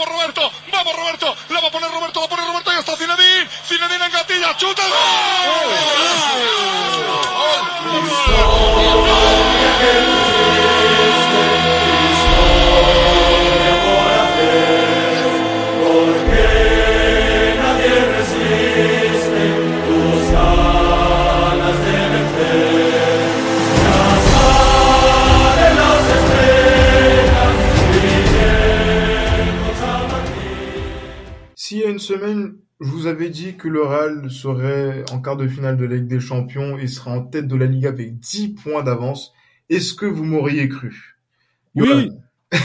vamos Roberto, vamos Roberto, la va a poner Roberto, la pone Roberto y está Zinedine, Zinedine en gatilla, chuta, avais dit que le Real serait en quart de finale de la Ligue des Champions et serait en tête de la Ligue avec 10 points d'avance. Est-ce que vous m'auriez cru? Oui.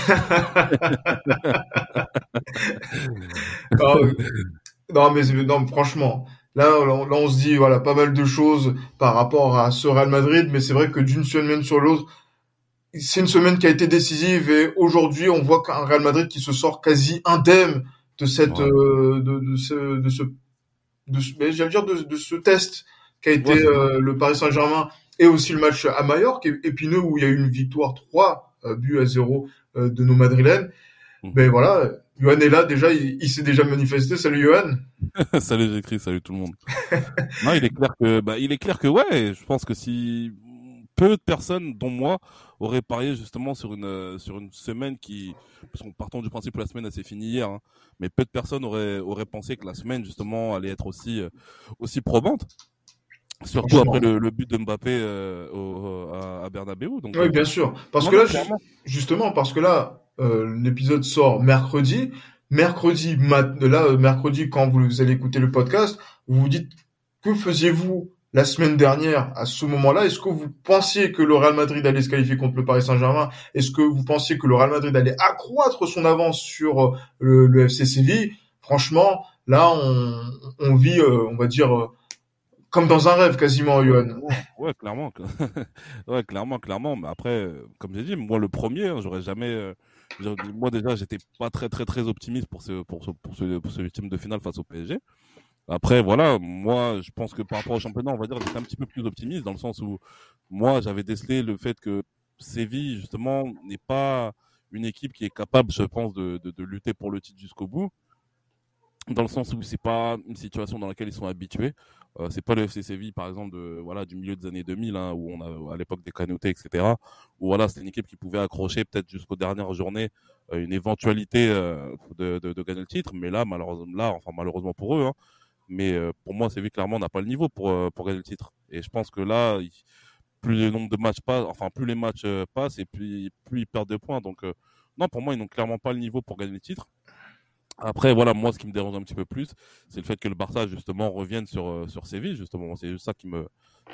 non, non, mais non, franchement, là, là, on se dit voilà pas mal de choses par rapport à ce Real Madrid, mais c'est vrai que d'une semaine sur l'autre, c'est une semaine qui a été décisive et aujourd'hui, on voit qu'un Real Madrid qui se sort quasi indemne de cette Ouais. euh, de, de ce de ce de ce, mais j'allais dire de, de ce test qui a été Ouais, euh, le Paris Saint-Germain et aussi le match à Majorque et épineux où il y a eu une victoire 3 euh, buts à 0 euh, de nos madrilènes. Mhm. Ben voilà, Johan est là déjà, il, il s'est déjà manifesté. Salut Johan. salut j'écris, salut tout le monde. non, il est clair que, bah, il est clair que ouais, je pense que si peu de personnes, dont moi, auraient parié justement sur une euh, sur une semaine qui, parce qu'on partons du principe que la semaine elle s'est finie hier, hein, mais peu de personnes auraient auraient pensé que la semaine justement allait être aussi euh, aussi probante. Surtout après le, le but de Mbappé euh, au, à, à Bernabeu. Donc, Oui, euh, bien sûr. Parce non, que là, clairement. justement, parce que là, euh, l'épisode sort mercredi. Mercredi, mat- là, mercredi, quand vous allez écouter le podcast, vous vous dites que faisiez-vous la semaine dernière à ce moment-là Est-ce que vous pensiez que le Real Madrid allait se qualifier contre le Paris Saint-Germain? Est-ce que vous pensiez que le Real Madrid allait accroître son avance sur euh, le, le FC Séville? Franchement, là, on, on vit, euh, on va dire, euh, comme dans un rêve quasiment, Johan. Ouais, clairement. ouais, clairement, clairement. Mais après, comme j'ai dit, moi le premier, hein, j'aurais jamais. moi déjà, j'étais pas très très très optimiste pour ce pour ce pour ce, pour de finale face au PSG. Après, voilà, moi, je pense que par rapport au championnat, on va dire, j'étais un petit peu plus optimiste dans le sens où moi, j'avais décelé le fait que Séville, justement, n'est pas une équipe qui est capable, je pense, de, de, de lutter pour le titre jusqu'au bout. Dans le sens où c'est pas une situation dans laquelle ils sont habitués. Euh, c'est pas le FC Séville, par exemple, de, voilà, du milieu des années 2000, hein, où on a, à l'époque des Canouté, etc. Où voilà, c'était une équipe qui pouvait accrocher peut-être jusqu'aux dernières journées euh, une éventualité euh, de, de, de gagner le titre. Mais là, malheureusement, là, enfin malheureusement pour eux, hein, mais euh, pour moi, Séville clairement n'a pas le niveau pour euh, pour gagner le titre. Et je pense que là, plus le nombre de matchs passe, enfin plus les matchs euh, passent et plus plus ils perdent de points. Donc euh, non, pour moi, ils n'ont clairement pas le niveau pour gagner le titre. Après, voilà, moi, ce qui me dérange un petit peu plus, c'est le fait que le Barça, justement, revienne sur, sur Séville, justement. C'est juste ça qui me,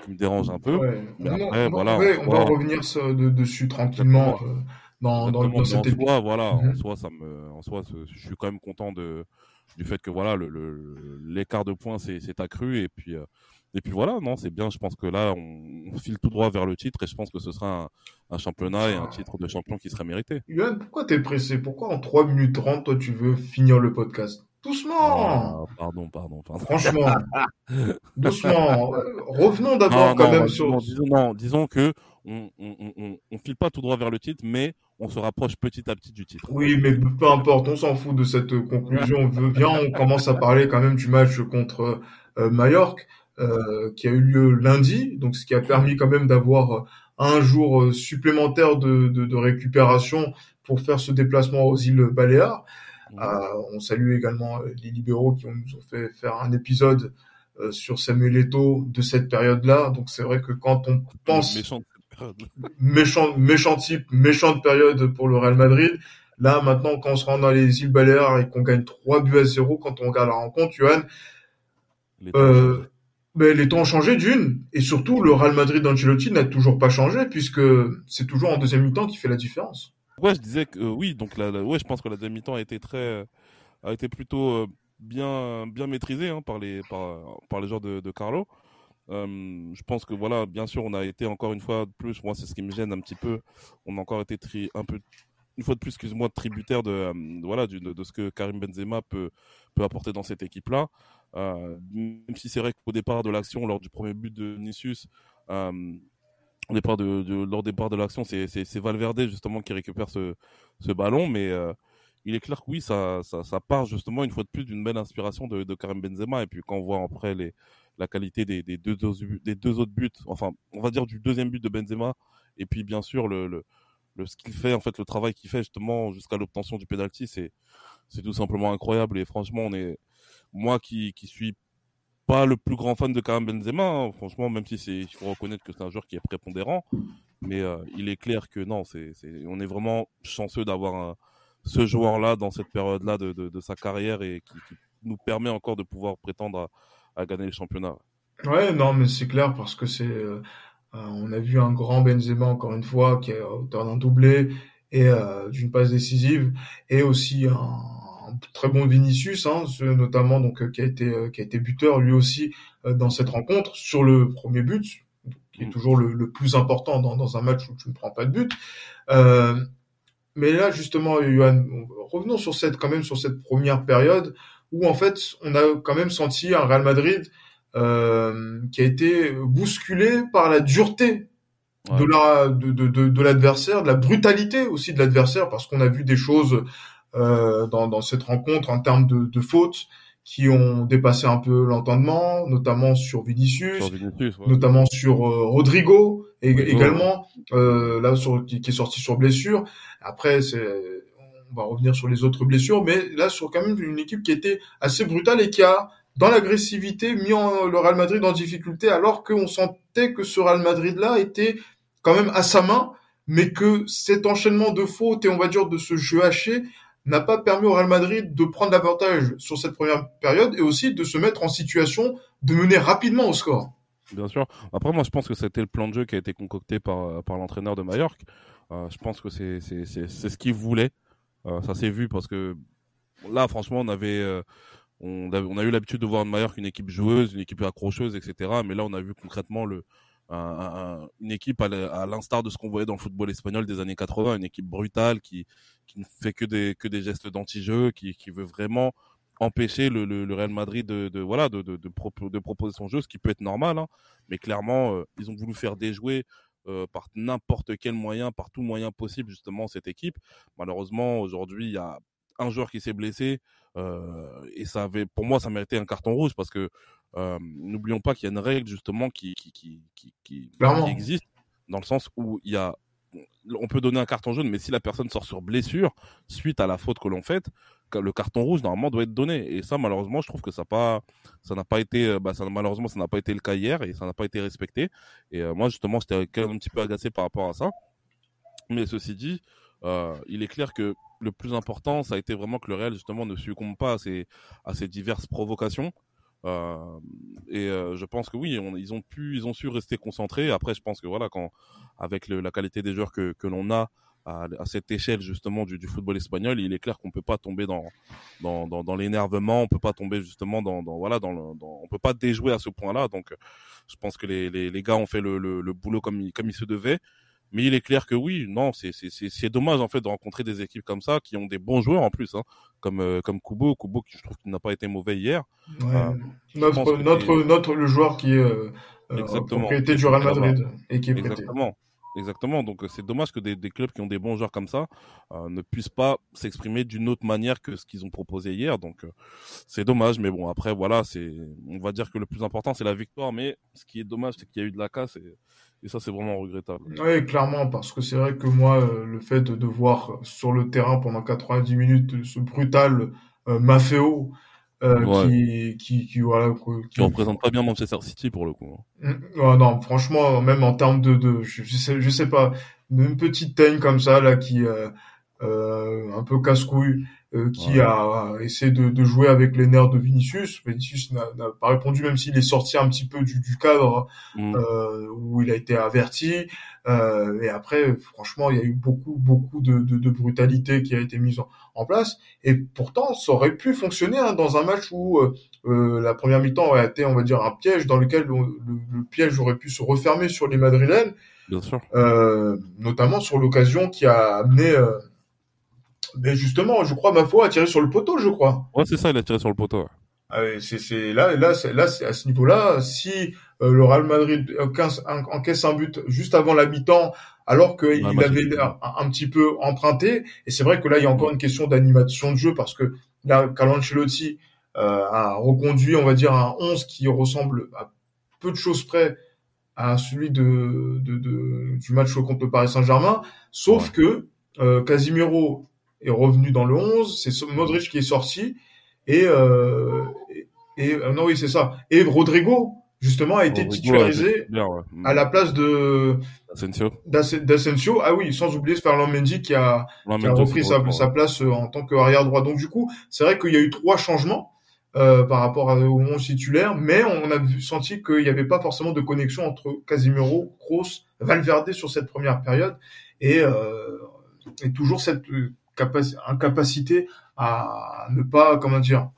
qui me dérange un peu. Ouais. Mais Non, après, on, voilà, ouais, on va revenir de- dessus tranquillement euh, dans, dans, dans mais cet en soi, voilà, en Mhm. soi, ça me, en soi, je suis quand même content de, du fait que voilà, le, l'écart de points s'est, accru et puis, euh, et puis voilà, non, c'est bien. Je pense que là, on, on file tout droit vers le titre et je pense que ce sera un, un championnat et un titre de champion qui serait mérité. Yoann, pourquoi t'es pressé? Pourquoi en 3 minutes 30, toi, tu veux finir le podcast? Doucement Ah, pardon, pardon, pardon. Franchement, doucement. Revenons d'abord quand non, même bah, sur... disons, non, disons que on, on, on, on- on file pas tout droit vers le titre, mais on se rapproche petit à petit du titre. Oui, mais peu importe, on s'en fout de cette conclusion. On veut bien, on commence à parler quand même du match contre euh, Majorque, euh, qui a eu lieu lundi, donc ce qui a permis quand même d'avoir euh, un jour euh, supplémentaire de, de, de récupération pour faire ce déplacement aux îles Baléares. Euh, on salue également euh, les libéraux qui ont- nous ont fait faire un épisode euh, sur Samuel Eto'o de cette période-là. Donc c'est vrai que quand on pense période. méchant, méchant type, méchante période pour le Real Madrid. Là, maintenant, quand on se rend dans les îles Baléares et qu'on gagne 3 buts à 0, quand on regarde la rencontre, Johan, Les euh, mais les temps ont changé d'une. Et surtout, le Real Madrid d'Ancelotti n'a toujours pas changé puisque c'est toujours en deuxième mi-temps qui fait la différence. Ouais, je disais que euh, oui, donc la, la- ouais, je pense que la deuxième mi-temps a été très, euh, a été plutôt euh, bien, bien maîtrisée hein, par les, par, par les joueurs de, de Carlo. Euh, je pense que voilà, bien sûr, on a été encore une fois de plus. Moi, c'est ce qui me gêne un petit peu. On a encore été un peu, une fois de plus, excuse-moi, tributaire de, euh, voilà, de, ce que Karim Benzema peut, peut apporter dans cette équipe-là. Euh, même si c'est vrai qu'au départ de l'action, lors du premier but de Vinicius, au départ de, lors départ de l'action, c'est, Valverde justement qui récupère ce, ce ballon, mais il est clair que oui, ça, ça, part justement une fois de plus d'une belle inspiration de Karim Benzema. Et puis quand on voit après les, la qualité des, deux, autres buts, enfin, on va dire du deuxième but de Benzema, et puis bien sûr le, ce qu'il fait, en fait, le travail qu'il fait justement jusqu'à l'obtention du penalty, c'est tout simplement incroyable. Et franchement, on est moi qui qui suis pas le plus grand fan de Karim Benzema, hein, franchement, même si il faut reconnaître que c'est un joueur qui est prépondérant, mais euh, il est clair que non, c'est on est vraiment chanceux d'avoir ce joueur-là dans cette période-là de, de, de, sa carrière et qui, qui, nous permet encore de pouvoir prétendre à, à gagner le championnat. Ouais, non, mais c'est clair parce que c'est, euh, on a vu un grand Benzema encore une fois qui est auteur d'un doublé et euh, d'une passe décisive et aussi un, un très bon Vinicius, hein, notamment donc qui a été qui a été buteur lui aussi euh, dans cette rencontre sur le premier but, qui est mm. toujours le, le plus important dans, dans, un match où tu ne prends pas de but. Euh, mais là, justement, Johan, revenons sur cette, quand même, sur cette première période où, en fait, on a quand même senti un Real Madrid euh, qui a été bousculé par la dureté ouais. de la, de, de, de, de l'adversaire, de la brutalité aussi de l'adversaire, parce qu'on a vu des choses euh, dans, dans cette rencontre en termes de, de fautes qui ont dépassé un peu l'entendement, notamment sur Vinicius, Sur Vinicius, ouais. notamment sur euh, Rodrigo et, également euh, là sur qui, qui est sorti sur blessure. Après, c'est on va revenir sur les autres blessures, mais là sur quand même une équipe qui était assez brutale et qui a dans l'agressivité mis le Real Madrid en difficulté, alors qu'on sentait que ce Real Madrid là était quand même à sa main, mais que cet enchaînement de fautes et on va dire de ce jeu haché n'a pas permis au Real Madrid de prendre l'avantage sur cette première période et aussi de se mettre en situation de mener rapidement au score. Bien sûr. Après, moi, je pense que c'était le plan de jeu qui a été concocté par, par l'entraîneur de Mallorca. Euh, je pense que c'est ce qu'il voulait. Euh, ça s'est vu parce que là, franchement, on avait, euh, on, eu l'habitude de voir de Mallorca une équipe joueuse, une équipe accrocheuse, etc. Mais là, on a vu concrètement le, un, un, une équipe à l'instar de ce qu'on voyait dans le football espagnol des années 80, une équipe brutale qui, qui ne fait que des, que des gestes d'anti-jeu, qui, qui veut vraiment empêcher le, le, Real Madrid de, de voilà de, de, proposer son jeu, ce qui peut être normal. Hein. Mais clairement, euh, ils ont voulu faire déjouer euh, par n'importe quel moyen, par tout moyen possible justement cette équipe. Malheureusement, aujourd'hui, il y a un joueur qui s'est blessé euh, et ça avait, pour moi, ça méritait un carton rouge parce que euh, n'oublions pas qu'il y a une règle justement qui qui qui qui, qui, qui existe dans le sens où il y a on peut donner un carton jaune, mais si la personne sort sur blessure suite à la faute que l'on fait, le carton rouge normalement doit être donné. Et ça, malheureusement, je trouve que ça n'a pas été, bah, ça, malheureusement, ça n'a pas été le cas hier et ça n'a pas été respecté. Et euh, moi, justement, j'étais un petit peu agacé par rapport à ça. Mais ceci dit, euh, il est clair que le plus important, ça a été vraiment que le Real justement ne succombe pas à ces, diverses provocations. Euh, et euh, je pense que oui, ils ont pu, ils ont su rester concentrés. Après, je pense que voilà, quand avec la qualité des joueurs que l'on a à, à, cette échelle justement du, du, football espagnol, il est clair qu'on peut pas tomber dans dans, dans, dans l'énervement, on peut pas tomber justement dans, dans voilà, dans, le, dans on peut pas déjouer à ce point-là. Donc, je pense que les, les, les gars ont fait le, le, le boulot comme il, comme il se devait. Mais il est clair que oui, non, c'est c'est dommage en fait de rencontrer des équipes comme ça qui ont des bons joueurs en plus, hein, comme euh, comme Kubo, Kubo qui je trouve qu'il n'a pas été mauvais hier. Ouais. Euh, notre notre notre le joueur qui est euh, Exactement. propriété du Real Madrid et qui est prêté. Exactement. Exactement. Donc c'est dommage que des, clubs qui ont des bons joueurs comme ça euh, ne puissent pas s'exprimer d'une autre manière que ce qu'ils ont proposé hier. Donc euh, c'est dommage, mais bon après voilà, c'est on va dire que le plus important c'est la victoire, mais ce qui est dommage c'est qu'il y a eu de la casse et, ça c'est vraiment regrettable. Oui, clairement parce que c'est vrai que moi euh, le fait de, voir sur le terrain pendant 90 minutes ce brutal euh, Maffeo euh, ouais. qui, qui, qui, voilà, qui, qui représente pas bien Manchester City pour le coup. Hein. Oh, non, franchement, même en termes de, de je, je, sais, je sais pas, une petite teigne comme ça là qui euh, euh, un peu casse-couille, euh, qui ouais. a, essayé de, de, jouer avec les nerfs de Vinicius. Vinicius n'a pas répondu, même s'il est sorti un petit peu du, du cadre mm. euh, où il a été averti. Euh, et après, franchement, il y a eu beaucoup, beaucoup de, de, de brutalité qui a été mise en, en, place. Et pourtant, ça aurait pu fonctionner hein, dans un match où euh, euh, la première mi-temps aurait été, on va dire, un piège dans lequel le, le, le piège aurait pu se refermer sur les Madrilènes. Bien sûr. notamment sur l'occasion qui a amené mais justement, je crois, ma foi, a tiré sur le poteau, je crois. Ouais, c'est ça, il a tiré sur le poteau. Ouais. Ah, c'est là, là, là, c'est à ce niveau-là, si euh, le Real Madrid encaisse un but juste avant la mi-temps, alors qu'il avait l'air un, petit peu emprunté. Et c'est vrai que là, il y a encore une question d'animation de jeu parce que là, Carlo Ancelotti euh, a reconduit, on va dire, un 11 qui ressemble à peu de choses près à celui de, de, de du match contre le Paris Saint-Germain, sauf que euh, Casimiro est revenu dans le 11, c'est Modric qui est sorti. Et euh, et, euh, non oui c'est ça. Et Rodrigo justement a été titularisé à la place de D'Asensio. Ah oui, sans oublier Ferland Mendy qui a, qui a repris sa, sa, place en tant qu'arrière droit. Donc du coup, c'est vrai qu'il y a eu trois changements euh, par rapport au 11 titulaire, mais on a senti qu'il n'y avait pas forcément de connexion entre Casimiro, Kroos, Valverde sur cette première période et, euh, et toujours cette euh, incapacité à ne pas, comment dire,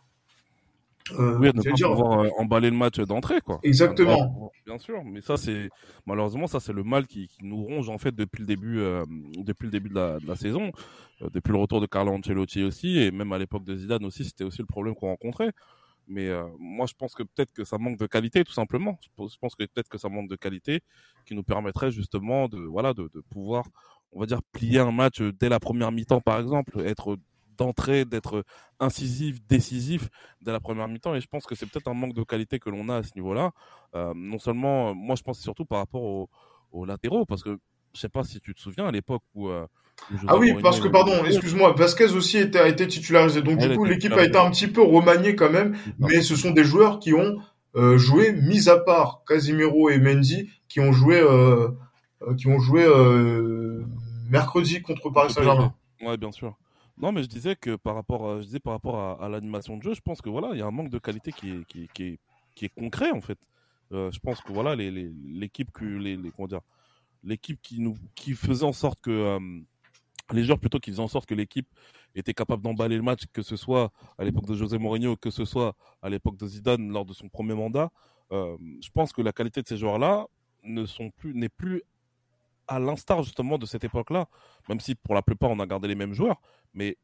euh, oui, ne pas dire... pouvoir euh, emballer le match d'entrée, quoi. Exactement. bien sûr, mais ça c'est malheureusement ça c'est le mal qui, qui, nous ronge en fait depuis le début euh, depuis le début de la, de la saison, euh, depuis le retour de Carlo Ancelotti aussi et même à l'époque de Zidane aussi c'était aussi le problème qu'on rencontrait. Mais moi je pense que peut-être que ça manque de qualité tout simplement. Je pense que peut-être que ça manque de qualité qui nous permettrait justement de voilà de, de pouvoir on va dire plier un match dès la première mi-temps par exemple, être d'entrée, d'être incisif, décisif dès la première mi-temps. Et je pense que c'est peut-être un manque de qualité que l'on a à ce niveau-là. Euh, non seulement, moi je pense surtout par rapport aux, latéraux, parce que je sais pas si tu te souviens à l'époque où. Euh, ah oui, parce que pardon, excuse-moi, Vasquez aussi était, a été titularisé. Donc du coup, l'équipe a été un petit peu remaniée quand même, mais ce sont des joueurs qui ont euh, joué, mis à part Casimiro et Mendy, qui ont joué, euh, euh qui ont joué euh, mercredi contre Paris Saint-Germain. Ouais, bien sûr. Non, mais je disais que par rapport, à, je disais par rapport à, l'animation de jeu, je pense que voilà, il y a un manque de qualité qui est, qui, est, qui est concret en fait. Euh, je pense que voilà, l'équipe les, les dire, l'équipe qui nous, qui faisait en sorte que euh, les joueurs plutôt qui faisaient en sorte que l'équipe était capable d'emballer le match, que ce soit à l'époque de José Mourinho, que ce soit à l'époque de Zidane lors de son premier mandat. Euh, je pense que la qualité de ces joueurs-là ne sont plus, n'est plus à l'instar justement de cette époque-là, même si pour la plupart on a gardé les mêmes joueurs, mais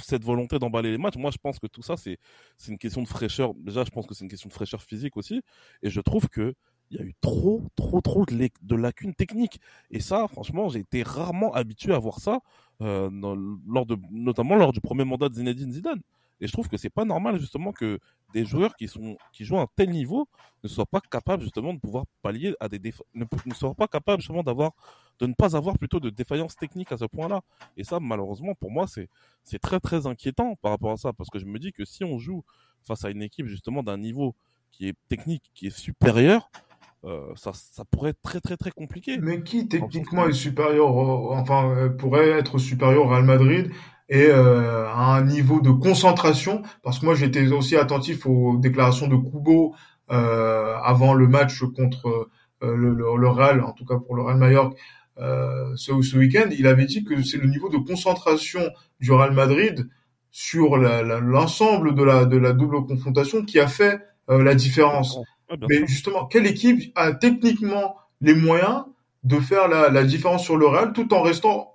cette volonté d'emballer les matchs, moi je pense que tout ça c'est une question de fraîcheur. Déjà, je pense que c'est une question de fraîcheur physique aussi, et je trouve que il y a eu trop, trop, trop de, de lacunes techniques. Et ça, franchement, j'ai été rarement habitué à voir ça, euh, lors de, notamment lors du premier mandat de Zinedine Zidane. Et je trouve que c'est pas normal justement que des joueurs qui sont qui jouent à un tel niveau ne soient pas capables justement de pouvoir pallier à des ne, ne soient pas capables justement d'avoir de ne pas avoir plutôt de défaillance technique à ce point-là. Et ça, malheureusement, pour moi, c'est c'est très très inquiétant par rapport à ça parce que je me dis que si on joue face à une équipe justement d'un niveau qui est technique, qui est supérieur, euh, ça, ça pourrait être très très très compliqué. Mais qui techniquement est supérieur, enfin euh, pourrait être supérieur au Real Madrid et euh, à un niveau de concentration Parce que moi j'étais aussi attentif aux déclarations de Kubo euh, avant le match contre euh, le, le, Real, en tout cas pour le Real Mallorca. Euh, ce, ce week-end, il avait dit que c'est le niveau de concentration du Real Madrid sur l'ensemble de la, de la double confrontation qui a fait la différence. Mais justement, quelle équipe a techniquement les moyens de faire la, la différence sur le Real tout en restant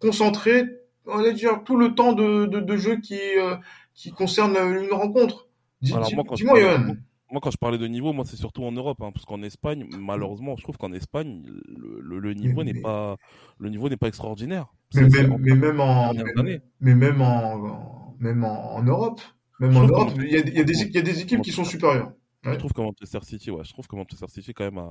concentré, on va dire, tout le temps de, de, de jeu qui, euh, qui concerne une rencontre Dis-moi, Yohan. Moi, quand je parlais de niveau, moi, c'est surtout en Europe, hein, parce qu'en Espagne, malheureusement, je trouve qu'en Espagne, le, le, niveau n'est pas, le niveau n'est pas extraordinaire. Mais, même, mais même en, mais, même en, même en, Europe, même en Europe, il y a, il y a des, il y a des équipes qui sont supérieures. Je trouve que Manchester City, ouais, je trouve que Manchester City quand même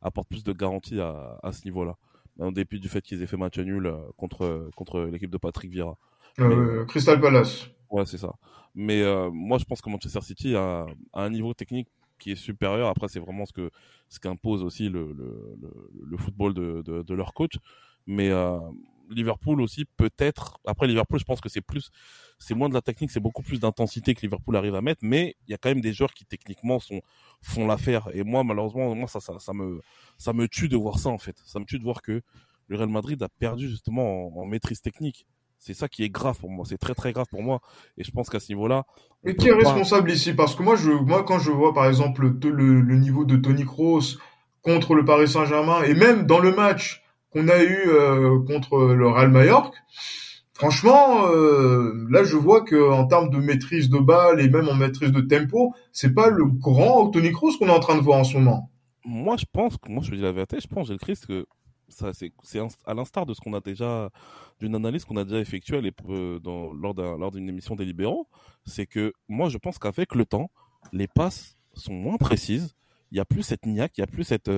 apporte plus de garanties à, à ce niveau-là, en dépit du fait qu'ils aient fait match nul euh, contre contre l'équipe de Patrick Vieira. Euh, Crystal Palace. Ouais, c'est ça. Mais euh, moi, je pense que Manchester City a, a, un niveau technique qui est supérieur. Après, c'est vraiment ce que ce qu'impose aussi le, le, le, le, football de, de, de, leur coach. Mais euh, Liverpool aussi peut-être. Après Liverpool, je pense que c'est plus, c'est moins de la technique, c'est beaucoup plus d'intensité que Liverpool arrive à mettre. Mais il y a quand même des joueurs qui techniquement sont font l'affaire. Et moi, malheureusement, moi ça, ça, ça me ça me tue de voir ça en fait. Ça me tue de voir que le Real Madrid a perdu justement en, maîtrise technique. C'est ça qui est grave pour moi. C'est très très grave pour moi. Et je pense qu'à ce niveau-là. Et qui est responsable ici? Parce que moi, je, moi, quand je vois par exemple le, le niveau de Tony Kroos contre le Paris Saint-Germain et même dans le match qu'on a eu euh, contre le Real Mallorca, franchement, euh, là je vois que en termes de maîtrise de balle et même en maîtrise de tempo, c'est pas le grand Tony Kroos qu'on est en train de voir en ce moment. Moi, je pense que moi je dis la vérité, je pense, j'ai le Christ que ça c'est à l'instar de ce qu'on a déjà d'une analyse qu'on a déjà effectuée euh, lors d'un lors d'une émission des libéraux, c'est que moi je pense qu'avec le temps, les passes sont moins précises, il y a plus cette niaque, il y a plus cette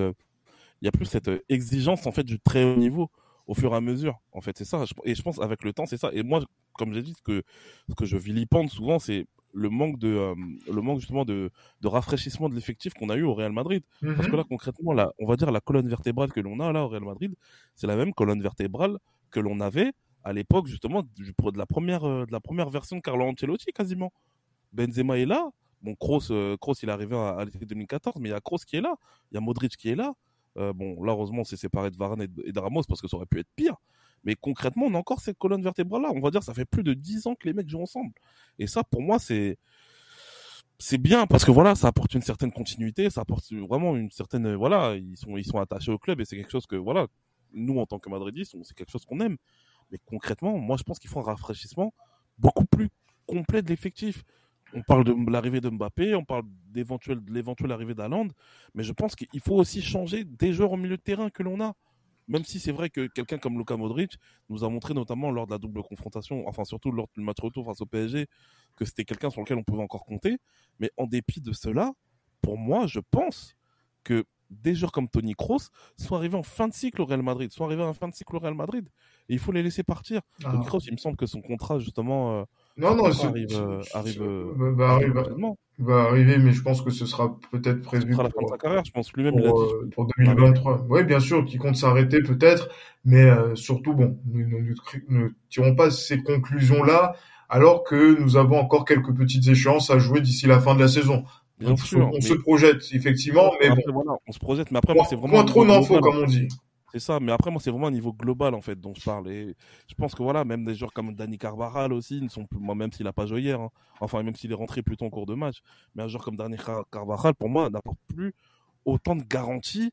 il y a plus cette euh, exigence en fait du très haut niveau au fur et à mesure. En fait, c'est ça. Et je pense avec le temps, c'est ça. Et moi, comme j'ai dit, ce que ce que je vilipende souvent, c'est le manque de euh, le manque justement de, de rafraîchissement de l'effectif qu'on a eu au Real Madrid parce que mhm. là concrètement là on va dire la colonne vertébrale que l'on a là au Real Madrid c'est la même colonne vertébrale que l'on avait à l'époque justement de la première euh, de la première version de Carlo Ancelotti quasiment Benzema est là bon Kroos euh, Kroos il est arrivé à, l'été 2014 mais il y a Kroos qui est là il y a Modric qui est là bon là heureusement c'est séparé de Varane et de, Ramos parce que ça aurait pu être pire mais concrètement, on a encore cette colonne vertébrale-là. On va dire, ça fait plus de 10 ans que les mecs jouent ensemble. Et ça, pour moi, c'est c'est bien parce que voilà, ça apporte une certaine continuité, ça apporte vraiment une certaine voilà, ils sont ils sont attachés au club et c'est quelque chose que voilà, nous en tant que madridistes, c'est quelque chose qu'on aime. Mais concrètement, moi je pense qu'il faut un rafraîchissement beaucoup plus complet de l'effectif. On parle de l'arrivée de Mbappé, on parle d'éventuelle de l'éventuelle arrivée d'Aland, mais je pense qu'il faut aussi changer des joueurs au milieu de terrain que l'on a. Même si c'est vrai que quelqu'un comme Luka Modric nous a montré notamment lors de la double confrontation, enfin surtout lors du match retour face au PSG, que c'était quelqu'un sur lequel on pouvait encore compter. Mais en dépit de cela, pour moi, je pense que des joueurs comme Tony Kroos sont arrivés en fin de cycle au Real Madrid, sont arrivés en fin de cycle au Real Madrid. Et il faut les laisser partir. Ah. Tony Kroos, il me semble que son contrat, justement, euh, non, non, arrive, euh, arrive, euh, va, arriver, va, arriver, mais je pense que ce sera peut-être prévu pour, la fin de sa carrière, je pense lui-même. Pour, 2023. Oui, bien sûr, qui compte s'arrêter peut-être, mais surtout, bon, nous ne tirons pas ces conclusions-là alors que nous avons encore quelques petites échéances à jouer d'ici la fin de la saison. Bien sûr, on se projette effectivement, mais bon. on se projette, mais après moi c'est vraiment point trop d'infos comme on dit. C'est ça, mais après moi c'est vraiment un niveau global en fait dont je parle et je pense que voilà même des joueurs comme Dani Carvajal aussi ne sont plus moi même s'il a pas joué hier, hein. enfin même s'il est rentré plus tôt en cours de match, mais un joueur comme Dani Carvajal pour moi n'apporte plus autant de garanties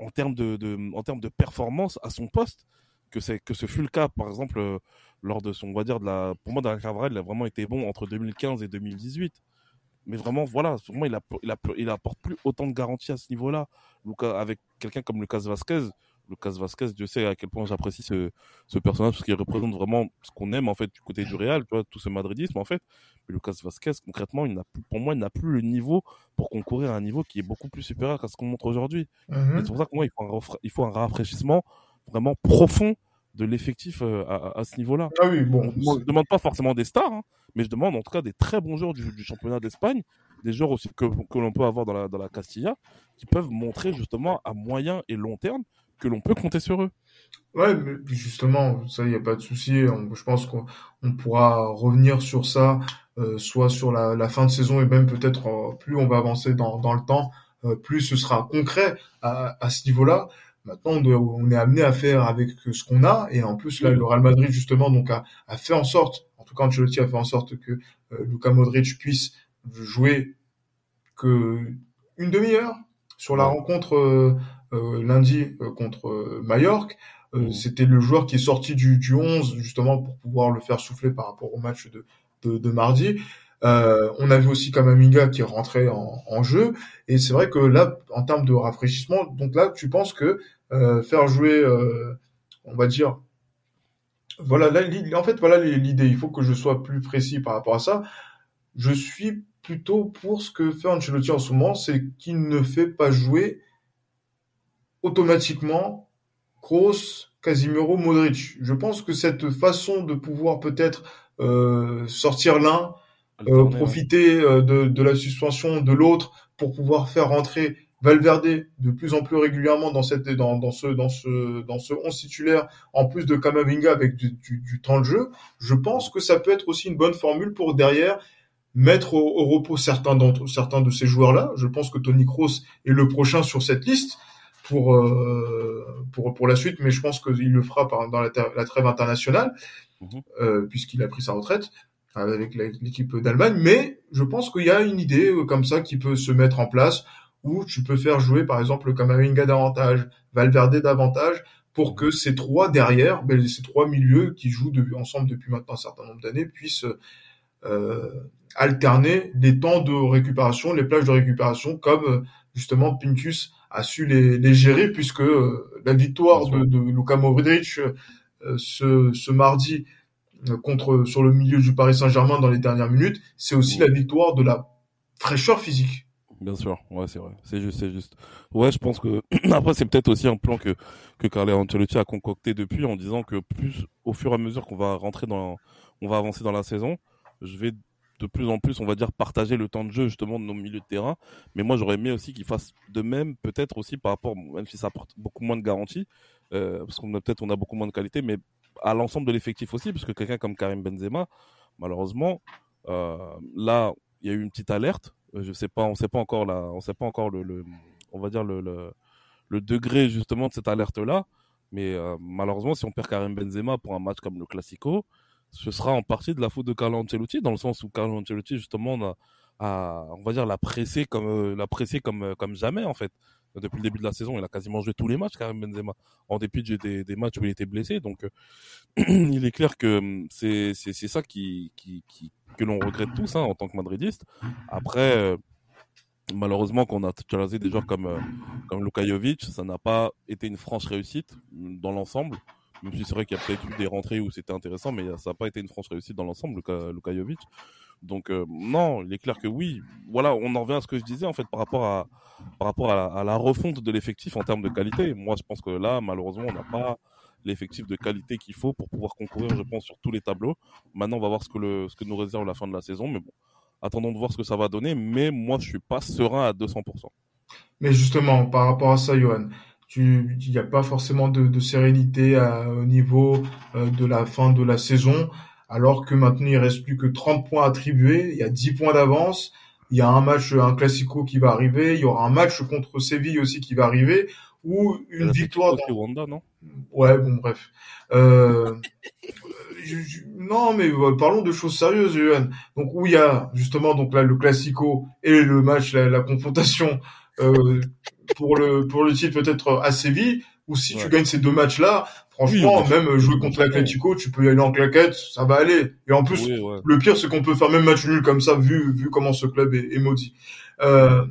en termes de, en termes de performance à son poste que c'est que ce fut le cas par exemple euh, lors de son on va dire de la pour moi Dani Carvajal il a vraiment été bon entre 2015 et 2018 mais vraiment, voilà, moi, il, a, il, il apporte plus autant de garanties à ce niveau-là. Avec quelqu'un comme Lucas Vasquez, Lucas Vasquez, Dieu sait à quel point j'apprécie ce, ce, personnage parce qu'il représente vraiment ce qu'on aime en fait du côté du Real, tu vois, tout ce madridisme en fait. Mais Lucas Vasquez, concrètement, il n'a plus, pour moi, il n'a plus le niveau pour concourir à un niveau qui est beaucoup plus supérieur à ce qu'on montre aujourd'hui. Mm-hmm. C'est pour ça que moi, il faut, un, il faut un rafraîchissement vraiment profond de l'effectif euh, à, à, ce niveau-là. Ah oui, bon. je ne demande pas forcément des stars, hein, mais je demande en tout cas des très bons joueurs du, du championnat d'Espagne, des joueurs aussi que, que l'on peut avoir dans la, dans la Castilla, qui peuvent montrer justement à moyen et long terme que l'on peut compter sur eux. Ouais, mais justement, ça, il n'y a pas de souci. Je pense qu'on pourra revenir sur ça, euh, soit sur la, la, fin de saison et même peut-être euh, plus on va avancer dans, dans le temps, euh, plus ce sera concret à, à ce niveau-là. Maintenant, on, est amené à faire avec ce qu'on a, et en plus là, le Real Madrid justement donc a, a fait en sorte, en tout cas Ancelotti a fait en sorte que Luka Modric puisse jouer que une demi-heure sur la rencontre lundi contre Mallorca. C'était le joueur qui est sorti du, du 11 justement pour pouvoir le faire souffler par rapport au match de, de, de mardi. Euh, on a vu aussi Kamaminga qui rentrait en, en jeu. Et c'est vrai que là, en termes de rafraîchissement, donc là, tu penses que euh, faire jouer, euh, on va dire, voilà, là, en fait, voilà l'idée. Il faut que je sois plus précis par rapport à ça. Je suis plutôt pour ce que fait Ancelotti en ce moment, c'est qu'il ne fait pas jouer automatiquement Kroos, Casimiro, Modric. Je pense que cette façon de pouvoir peut-être euh, sortir l'un, euh, profiter euh, de, de, la suspension de l'autre pour pouvoir faire rentrer Valverde de plus en plus régulièrement dans cette dans, dans ce dans ce dans ce 11 titulaire en plus de Kamavinga avec du, du, du, temps de jeu, je pense que ça peut être aussi une bonne formule pour derrière mettre au, repos certains d'entre certains de ces joueurs-là. Je pense que Tony Kroos est le prochain sur cette liste pour euh, pour pour la suite, mais je pense qu'il le fera par, dans la, la trêve internationale mhm. euh, puisqu'il a pris sa retraite avec l'équipe d'Allemagne. Mais je pense qu'il y a une idée euh, comme ça qui peut se mettre en place où tu peux faire jouer par exemple le Kamavinga davantage, Valverde davantage, pour que ces trois derrière, ben, ces trois milieux qui jouent ensemble depuis maintenant un certain nombre d'années puissent euh, alterner les temps de récupération, les plages de récupération, comme justement Pintus a su les, les gérer puisque la victoire de, de Luka Modric ce, ce mardi contre sur le milieu du Paris Saint-Germain dans les dernières minutes, c'est aussi la victoire de la fraîcheur physique. Bien sûr, ouais, c'est vrai, c'est juste, c'est juste. Ouais, je pense que après c'est peut-être aussi un plan que que Carlo Ancelotti a concocté depuis en disant que plus au fur et à mesure qu'on va rentrer dans, on va avancer dans la saison, je vais de plus en plus, on va dire, partager le temps de jeu justement de nos milieux de terrain. Mais moi, j'aurais aimé aussi qu'il fasse de même, peut-être aussi par rapport, même si ça apporte beaucoup moins de garanties, euh, parce qu'on a peut-être a beaucoup moins de qualité, mais à l'ensemble de l'effectif aussi, parce que quelqu'un comme Karim Benzema, malheureusement, euh, là, il y a eu une petite alerte. Je sais pas, on sait pas encore on sait pas encore le, on va dire le, le, degré justement de cette alerte là. Mais euh, malheureusement, si on perd Karim Benzema pour un match comme le Classico, ce sera en partie de la faute de Carlo Ancelotti, dans le sens où Carlo Ancelotti justement a, on va dire, l'a pressé comme, l'a pressé comme, comme jamais en fait depuis le début de la saison. Il a quasiment joué tous les matchs, Karim Benzema, en dépit des, des matchs où il était blessé. Donc, euh, il est clair que hum, c'est c'est ça qui, qui, qui que l'on regrette tous hein, en tant que madridiste. Après, euh, malheureusement, qu'on a titularisé des joueurs comme euh, comme Luka Jovic, ça n'a pas été une franche réussite dans l'ensemble. Même si c'est vrai qu'il y a peut-être eu des rentrées où c'était intéressant, mais ça n'a pas été une franche réussite dans l'ensemble, Luka. Donc euh, non, il est clair que oui. Voilà, on en revient à ce que je disais en fait par rapport à la, refonte de l'effectif en termes de qualité. Moi, je pense que là, malheureusement, on n'a pas l'effectif de qualité qu'il faut pour pouvoir concourir, je pense, sur tous les tableaux. Maintenant, on va voir ce que nous réserve la fin de la saison, mais bon, attendons de voir ce que ça va donner. Mais moi, je suis pas serein à 200%. Mais justement, par rapport à ça, Johan, il n'y a pas forcément de, sérénité au niveau euh, de la fin de la saison alors que maintenant il reste plus que 30 points attribués, il y a 10 points d'avance, il y a un match, un classico qui va arriver, il y aura un match contre Séville aussi qui va arriver, ou une victoire. Dans... non? Ouais, bon bref. Euh... non, mais euh, parlons de choses sérieuses, Johan. Donc où il y a justement donc là le classico et le match, la, confrontation euh, pour le pour le titre peut-être à Séville. Ou si tu gagnes ces deux matchs-là, Franchement, même jouer contre l'Atletico, tu peux y aller en claquette, ça va aller. Et en plus, le pire, c'est qu'on peut faire même match nul comme ça, vu vu comment ce club est, est maudit. Euh,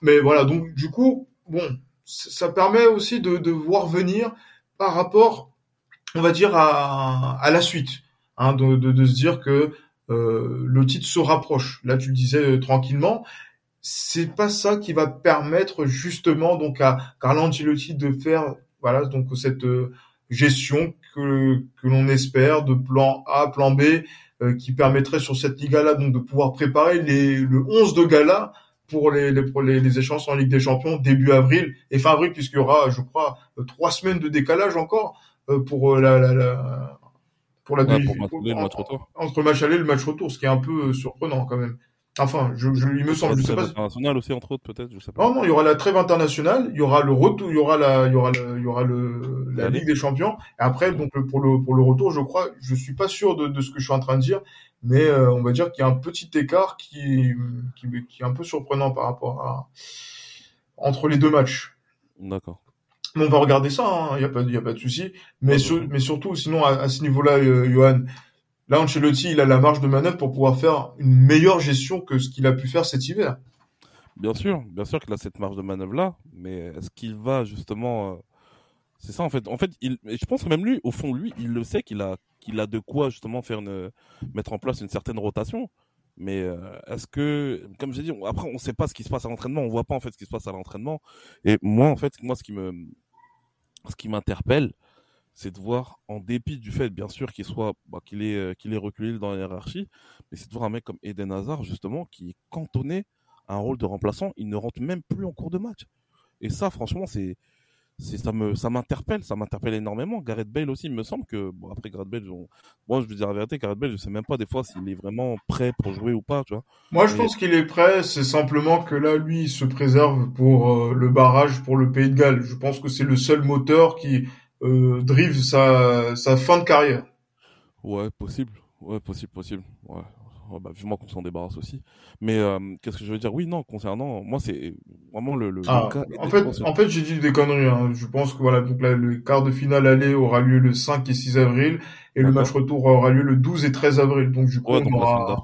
mais voilà, donc du coup, bon, ça permet aussi de, de voir venir par rapport, on va dire, à, à la suite, hein, de, de, de se dire que euh, le titre se rapproche. Là, tu le disais euh, tranquillement. C'est pas ça qui va permettre justement donc à Carlo Ancelotti de faire voilà donc cette euh, gestion que, que l'on espère de plan A, plan B, euh, qui permettrait sur cette Liga-là donc de pouvoir préparer les, le 11 de gala pour les, les, les, les échéances en Ligue des Champions début avril et fin avril puisqu'il y aura, je crois, euh, trois semaines de décalage encore euh, pour la, la, la pour la ouais, pour le match retour. entre le match aller et le match retour, ce qui est un peu surprenant quand même. Enfin, je, je, il me semble, je sais pas. International aussi entre autres peut-être, je sais pas. Non, non, il y aura la trêve internationale, il y aura le retour, il y aura la, il y aura le, il y aura le, la, Ligue des Champions. Et après, donc pour le pour le retour, je crois, je suis pas sûr de, de ce que je suis en train de dire, mais euh, on va dire qu'il y a un petit écart qui, qui qui est un peu surprenant par rapport à entre les deux matchs. D'accord. on va regarder ça, il hein, y a pas, il y a pas de souci. Mais mais surtout, sinon à, à ce niveau-là, euh, Johan Là, Ancelotti, il a la marge de manœuvre pour pouvoir faire une meilleure gestion que ce qu'il a pu faire cet hiver. Bien sûr, bien sûr qu'il a cette marge de manœuvre là, mais est-ce qu'il va justement euh, C'est ça en fait. En fait, je pense que même lui, au fond, lui, il le sait qu'il a qu'il a de quoi justement faire une... mettre en place une certaine rotation. Mais euh, est-ce que, comme j'ai dit, après on ne sait pas ce qui se passe à l'entraînement, on voit pas en fait ce qui se passe à l'entraînement. Et moi en fait, moi ce qui me, ce qui m'interpelle, c'est de voir, en dépit du fait, bien sûr, qu'il soit, bah, qu'il est, euh, qu'il est reculé dans la hiérarchie, mais c'est de voir un mec comme Eden Hazard, justement, qui est cantonné à un rôle de remplaçant. Il ne rentre même plus en cours de match. Et ça, franchement, c'est, c'est ça me, ça m'interpelle, ça m'interpelle énormément. Gareth Bale aussi, il me semble que, bon, après Gareth Bale, moi, je veux dire la vérité, Gareth Bale, je sais même pas des fois s'il est vraiment prêt pour jouer ou pas, tu vois. Moi, je pense qu'il est prêt. C'est simplement que là, lui, il se préserve pour euh, le barrage pour le Pays de Galles. Je pense que c'est le seul moteur qui, euh, drive sa, sa fin de carrière. Ouais, possible. Ouais, possible, possible. Ouais. bah, vivement qu'on s'en débarrasse aussi. Mais euh, qu'est-ce que je veux dire? Oui, non, concernant moi, c'est vraiment le. le, ah, en fait, en fait, j'ai dit des conneries. Hein. Je pense que voilà, donc là, le quart de finale aller aura lieu le 5 et 6 avril, et le match retour aura lieu le 12 et 13 avril. Donc du coup, on aura.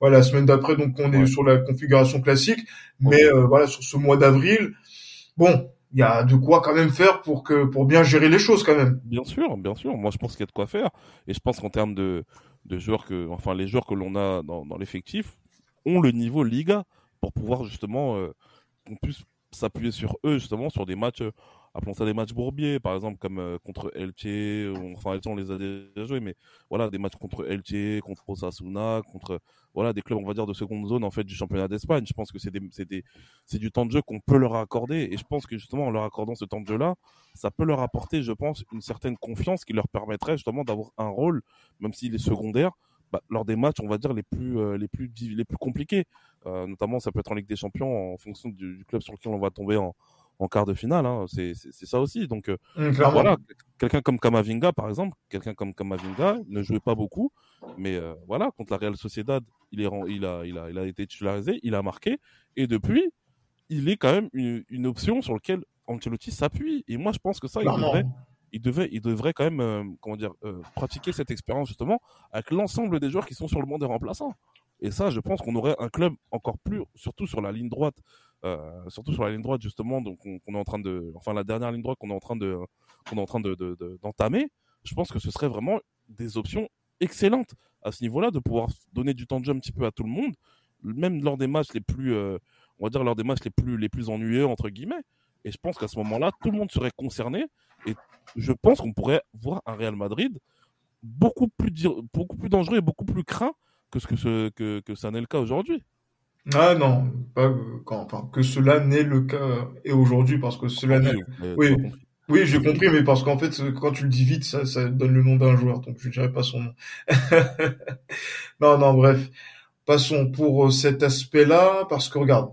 Voilà, la semaine d'après, donc on est sur la configuration classique, mais euh, voilà, sur ce mois d'avril, bon, il y a de quoi quand même faire pour que pour bien gérer les choses quand même. Bien sûr, bien sûr. Moi, je pense qu'il y a de quoi faire. Et je pense qu'en termes de, de joueurs que, enfin, les joueurs que l'on a dans, l'effectif ont le niveau Liga pour pouvoir justement euh, qu'on puisse s'appuyer sur eux justement sur des matchs euh, appelons ça des matchs bourbiers, par exemple comme euh, contre Elche, enfin Elche on les a déjà joués, mais voilà des matchs contre Elche, contre Osasuna, contre voilà des clubs on va dire de seconde zone en fait du championnat d'Espagne. Je pense que c'est du temps de jeu qu'on peut leur accorder et je pense que justement en leur accordant ce temps de jeu là, ça peut leur apporter, je pense, une certaine confiance qui leur permettrait justement d'avoir un rôle, même s'il est secondaire, bah, lors des matchs, on va dire les plus euh, les plus les plus compliqués. Euh, notamment, ça peut être en Ligue des Champions en fonction du, club sur lequel on va tomber en, en quart de finale. Hein. C'est ça aussi. Donc, euh, mmh, voilà, quelqu'un comme Kamavinga, par exemple, quelqu'un comme Kamavinga ne jouait pas beaucoup, mais euh, voilà, contre la Real Sociedad, il, est, il, a, il, a, il a été titularisé, il a marqué, et depuis, il est quand même une, une option sur laquelle Ancelotti s'appuie. Et moi, je pense que ça, il devrait, il devait, il devrait quand même, euh, comment dire, pratiquer cette expérience justement avec l'ensemble des joueurs qui sont sur le banc des remplaçants. Et ça, je pense qu'on aurait un club encore plus, surtout sur la ligne droite, euh, surtout sur la ligne droite justement, donc on, est en train de, enfin la dernière ligne droite qu'on est en train de, qu'on est en train de, d'entamer. je pense que ce serait vraiment des options excellentes à ce niveau-là de pouvoir donner du temps de jeu un petit peu à tout le monde, même lors des matchs les plus, euh, on va dire lors des matchs les plus, les plus ennuyeux entre guillemets. Et je pense qu'à ce moment-là, tout le monde serait concerné. Et je pense qu'on pourrait voir un Real Madrid beaucoup plus, beaucoup plus dangereux et beaucoup plus craint que ce que, que, que ça n'est le cas aujourd'hui. Ah non, pas quand, enfin, que cela n'est le cas et aujourd'hui parce que cela n'est. Oui, oui, j'ai compris, mais parce qu'en fait, quand tu le dis vite, ça, ça donne le nom d'un joueur, donc je dirais pas son nom. non, non, bref, passons pour euh, cet aspect-là, parce que regarde,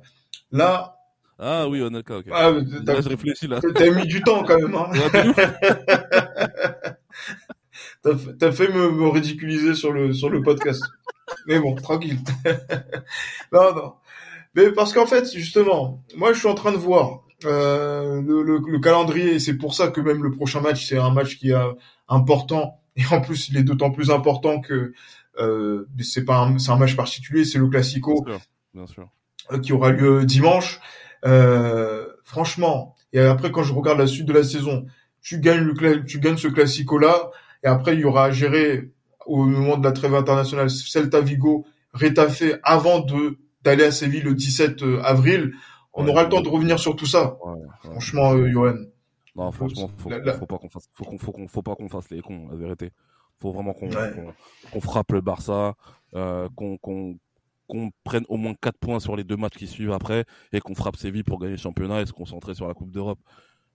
là. Ah oui, on est ok. Ah, là, je réfléchis là. T'as mis du temps quand même. Hein. T'as fait me, me, ridiculiser sur le sur le podcast. Mais bon, tranquille. non, non. Mais parce qu'en fait, justement, moi, je suis en train de voir euh, le, le, le, calendrier. C'est pour ça que même le prochain match, c'est un match qui est important. Et en plus, il est d'autant plus important que euh, c'est pas un, c'est un match particulier, c'est le Classico, bien sûr, bien sûr. Euh, qui aura lieu dimanche. Euh, franchement, et après quand je regarde la suite de la saison, tu gagnes le tu gagnes ce Classico là, et après il y aura à gérer au moment de la trêve internationale Celta Vigo, Retafe avant de d'aller à Séville le 17 euh, avril. On aura le temps de revenir sur tout ça. franchement, euh, Johan. Non, franchement, faut, faut pas qu'on fasse, faut qu'on, faut qu'on, faut pas qu'on fasse les cons, la vérité. Faut vraiment qu'on, qu'on, frappe le Barça, euh, qu'on, qu'on, qu'on prenne au moins 4 points sur les deux matchs qui suivent après et qu'on frappe Séville pour gagner le championnat et se concentrer sur la Coupe d'Europe.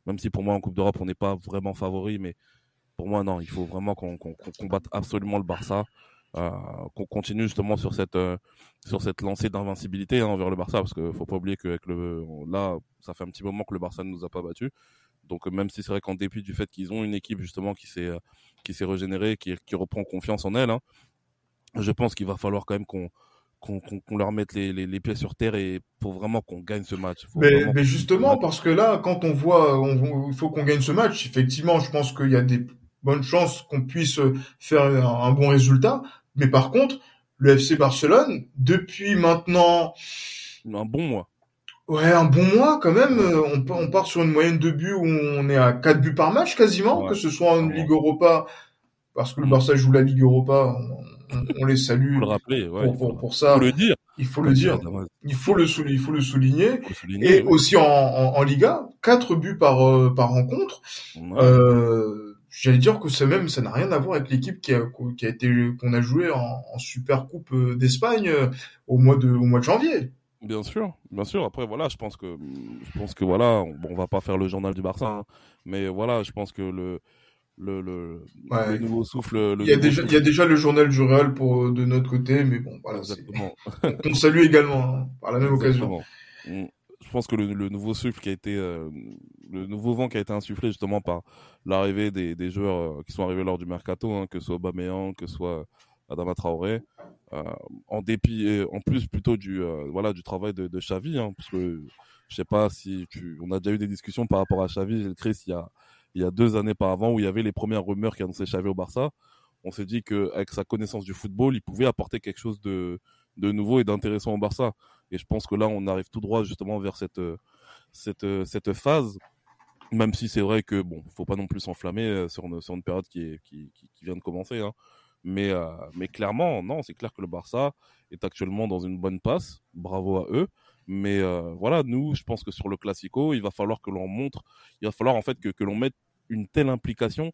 Même si pour moi en Coupe d'Europe on n'est pas vraiment favori, mais pour moi, non, il faut vraiment qu'on combatte absolument le Barça, euh, qu'on continue justement sur cette euh, sur cette lancée d'invincibilité hein, envers le Barça, parce qu'il faut pas oublier que le là, ça fait un petit moment que le Barça ne nous a pas battus. Donc même si c'est vrai qu'en dépit du fait qu'ils ont une équipe justement qui s'est qui s'est régénérée, qui, qui reprend confiance en elle, hein, je pense qu'il va falloir quand même qu'on qu'on leur mette les, les, les, pieds sur terre et pour vraiment qu'on gagne ce match. mais, mais justement, parce que là, quand on voit, il faut qu'on gagne ce match, effectivement, je pense qu'il y a des bonne chance qu'on puisse faire un, bon résultat. Mais par contre, le FC Barcelone, depuis maintenant... Un bon mois. Ouais, un bon mois quand même. On, on part sur une moyenne de buts où on est à 4 buts par match quasiment, que ce soit en Ligue Europa, parce que le mm. Barça joue la Ligue Europa, on, les salue. Faut le rappeler, ouais, pour, pour, ça. Il faut le dire. Il faut le dire. Il faut le, il faut le souligner. et aussi en, en, en, Liga, 4 buts par, euh, par rencontre. Euh, j'allais dire que c'est même ça n'a rien à voir avec l'équipe qui a, qui a été qu'on a joué en, en Super Coupe euh, d'Espagne euh, au mois de au mois de janvier. Bien sûr, bien sûr. Après voilà, je pense que je pense que voilà, on, on va pas faire le journal du Barça, hein, mais voilà, je pense que le le, le, le nouveau souffle. Le il y a déjà il y a déjà le journal du Real pour de notre côté, mais bon voilà. Exactement. on salue également hein, par la même Exactement. occasion. Mm je pense que le, nouveau souffle qui a été, euh, le nouveau vent qui a été insufflé justement par l'arrivée des, joueurs euh, qui sont arrivés lors du mercato, hein, que ce soit Aubameyang, que ce soit Adama Traoré, euh, en dépit, en plus plutôt du, voilà, du travail de, de Xavi, hein, parce que je sais pas si on a déjà eu des discussions par rapport à Xavi, Chris, il y a, il y a deux années par avant où il y avait les premières rumeurs qui annonçaient Xavi au Barça. On s'est dit qu'avec sa connaissance du football, il pouvait apporter quelque chose de, de nouveau et d'intéressant au Barça. Et je pense que là, on arrive tout droit justement vers cette, cette, cette phase Même si c'est vrai que bon, faut pas non plus s'enflammer sur une, sur une période qui, est, qui, vient de commencer. Hein. Mais, mais clairement, non, c'est clair que le Barça est actuellement dans une bonne passe. Bravo à eux. Mais voilà, nous, je pense que sur le Classico, il va falloir que l'on montre, il va falloir en fait que, que l'on mette une telle implication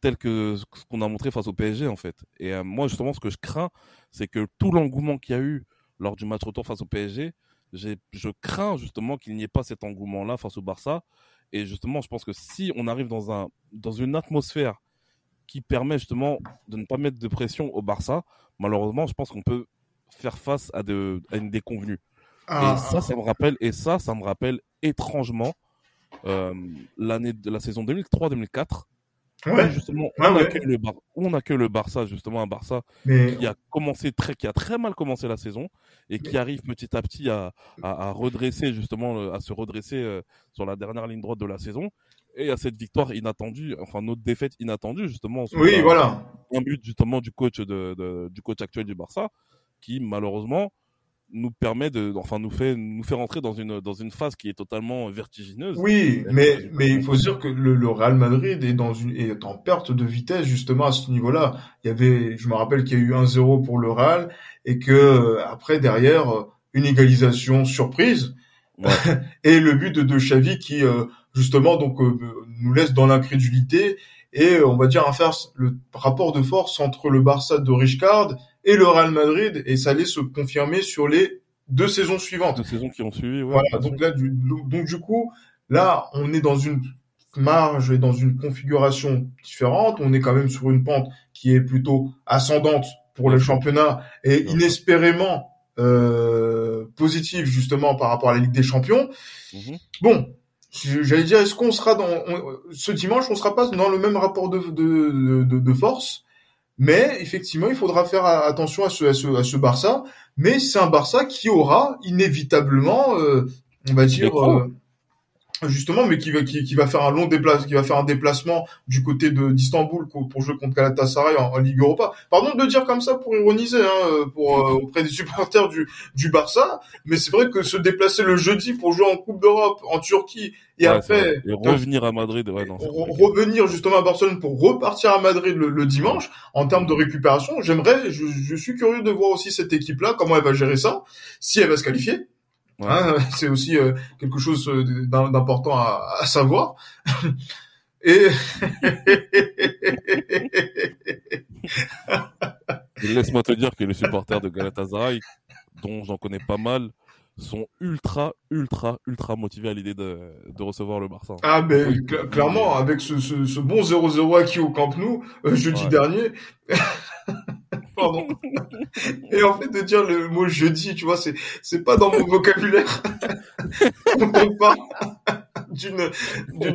telle que ce qu'on a montré face au PSG en fait. Et moi justement ce que je crains, c'est que tout l'engouement qu'il y a eu lors du match retour face au PSG, je crains justement qu'il n'y ait pas cet engouement-là face au Barça. Et justement, je pense que si on arrive dans, un, dans une atmosphère qui permet justement de ne pas mettre de pression au Barça, malheureusement, je pense qu'on peut faire face à, de, à une déconvenue. Ah. Et ça, ça me rappelle, et ça, ça me rappelle étrangement euh, l'année de la saison 2003-2004 Ouais. Justement, on, a le Bar... on a que le Barça, justement, un Barça qui a commencé très, qui a très mal commencé la saison et qui arrive petit à petit à, à, redresser, justement, à se redresser euh, sur la dernière ligne droite de la saison et à cette victoire inattendue, enfin, notre défaite inattendue, justement. Oui, voilà. Un but, justement, du coach de, de, du coach actuel du Barça qui, malheureusement, nous permet de, enfin, nous fait, nous fait rentrer dans une, dans une phase qui est totalement vertigineuse. Oui, mais, mais il faut dire que le, le, Real Madrid est dans une, est en perte de vitesse, justement, à ce niveau-là. Il y avait, je me rappelle qu'il y a eu un 0 pour le Real et que, euh, après, derrière, euh, une égalisation surprise. et le but de, de Xavi qui, euh, justement, donc, nous laisse dans l'incrédulité et, on va dire, à faire le rapport de force entre le Barça de Richcard et le Real Madrid et ça allait se confirmer sur les deux saisons suivantes. Deux saisons qui ont suivi. Ouais, voilà. Donc là, du, donc du coup, là, on est dans une marge et dans une configuration différente. On est quand même sur une pente qui est plutôt ascendante pour le championnat et inespérément euh, positive justement par rapport à la Ligue des Champions. Mhm. Bon, j'allais dire, est-ce qu'on sera dans ce dimanche, on sera pas dans le même rapport de, de, de, de force? Mais effectivement, il faudra faire attention à ce, à ce, à ce Barça. Mais c'est un Barça qui aura inévitablement, euh, on va dire, Justement, mais qui va qui, va faire un long déplacement, qui va faire un déplacement du côté de d'Istanbul pour, jouer contre Galatasaray en, en, Ligue Europa. Pardon de le dire comme ça pour ironiser, hein, pour euh, auprès des supporters du du Barça, mais c'est vrai que se déplacer le jeudi pour jouer en Coupe d'Europe en Turquie et après revenir à Madrid, ouais, non, revenir justement à Barcelone pour repartir à Madrid le, dimanche en termes de récupération. J'aimerais, je, je suis curieux de voir aussi cette équipe-là comment elle va gérer ça, si elle va se qualifier Hein, c'est aussi euh, quelque chose euh, d'important à, à, savoir. Et laisse-moi te dire que les supporters de Galatasaray, dont j'en connais pas mal, sont ultra, ultra, ultra motivés à l'idée de, de, recevoir le Barça. Ah, mais clairement, avec ce, ce, ce bon 0-0 acquis au Camp Nou euh, jeudi dernier, Pardon. Et en fait, de dire le mot jeudi, tu vois, c'est, c'est pas dans mon vocabulaire. On parle pas d'une,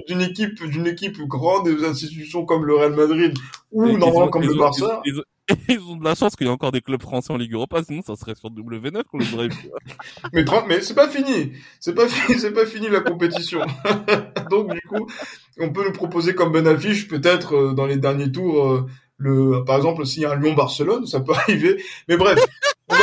d'une équipe, d'une équipe grande des institutions comme le Real Madrid ou normalement comme le Barça. Ils, ont de la chance qu'il y ait encore des clubs français en Ligue Europa, sinon ça serait sur W9 qu'on les aurait mais, mais c'est pas fini. C'est pas fini, c'est pas fini la compétition. Donc, du coup, on peut nous proposer comme bonne affiche, peut-être, euh, dans les derniers tours, euh, le, par exemple, s'il y a un Lyon-Barcelone, ça peut arriver. Mais bref, on va...